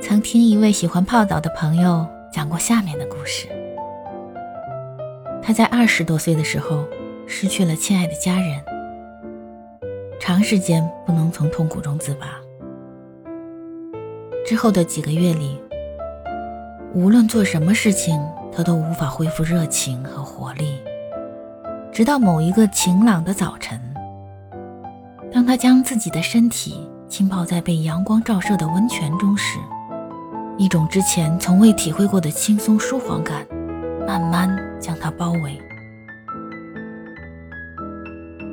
曾听一位喜欢泡澡的朋友讲过下面的故事。他在二十多岁的时候失去了亲爱的家人，长时间不能从痛苦中自拔。之后的几个月里，无论做什么事情，他都无法恢复热情和活力。直到某一个晴朗的早晨，当他将自己的身体浸泡在被阳光照射的温泉中时，一种之前从未体会过的轻松舒缓感，慢慢将他包围。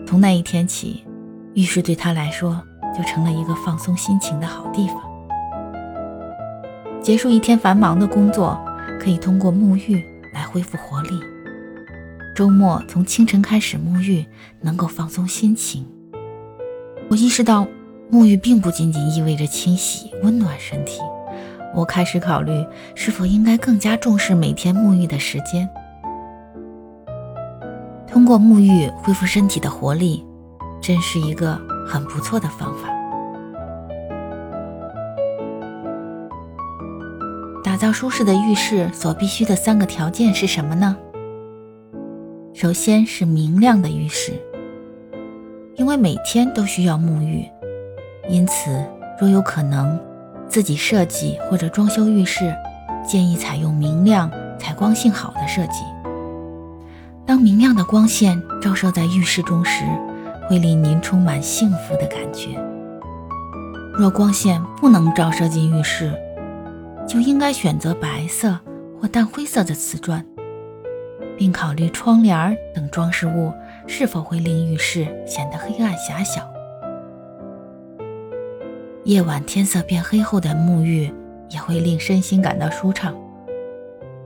从那一天起，浴室对他来说就成了一个放松心情的好地方。结束一天繁忙的工作，可以通过沐浴来恢复活力。周末从清晨开始沐浴，能够放松心情。我意识到，沐浴并不仅仅意味着清洗、温暖身体。我开始考虑是否应该更加重视每天沐浴的时间。通过沐浴恢复身体的活力，真是一个很不错的方法。打造舒适的浴室所必须的三个条件是什么呢？首先是明亮的浴室，因为每天都需要沐浴，因此若有可能。自己设计或者装修浴室，建议采用明亮、采光性好的设计。当明亮的光线照射在浴室中时，会令您充满幸福的感觉。若光线不能照射进浴室，就应该选择白色或淡灰色的瓷砖，并考虑窗帘等装饰物是否会令浴室显得黑暗狭小。夜晚天色变黑后的沐浴也会令身心感到舒畅。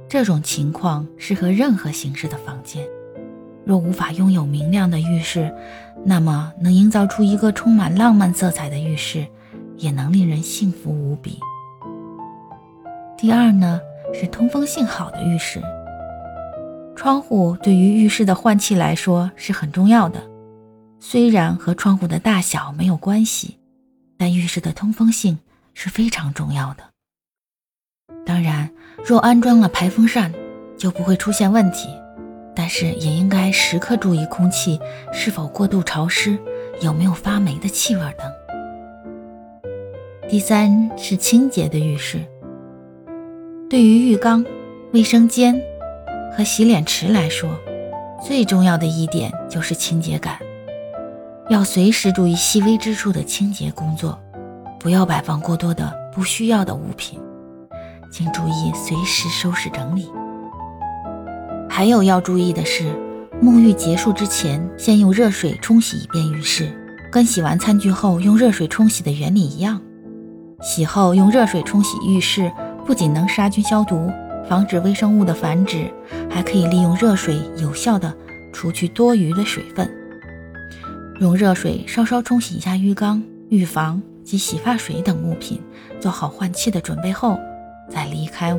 这种情况适合任何形式的房间。若无法拥有明亮的浴室，那么能营造出一个充满浪漫色彩的浴室，也能令人幸福无比。第二呢，是通风性好的浴室。窗户对于浴室的换气来说是很重要的，虽然和窗户的大小没有关系。但浴室的通风性是非常重要的。当然，若安装了排风扇，就不会出现问题。但是也应该时刻注意空气是否过度潮湿，有没有发霉的气味等。第三是清洁的浴室。对于浴缸、卫生间和洗脸池来说，最重要的一点就是清洁感。要随时注意细微之处的清洁工作，不要摆放过多的不需要的物品，请注意随时收拾整理。还有要注意的是，沐浴结束之前，先用热水冲洗一遍浴室，跟洗完餐具后用热水冲洗的原理一样。洗后用热水冲洗浴室，不仅能杀菌消毒，防止微生物的繁殖，还可以利用热水有效的除去多余的水分。用热水稍稍冲洗一下浴缸、浴房及洗发水等物品，做好换气的准备后再离开。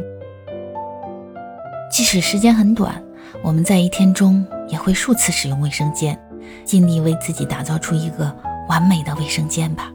即使时间很短，我们在一天中也会数次使用卫生间，尽力为自己打造出一个完美的卫生间吧。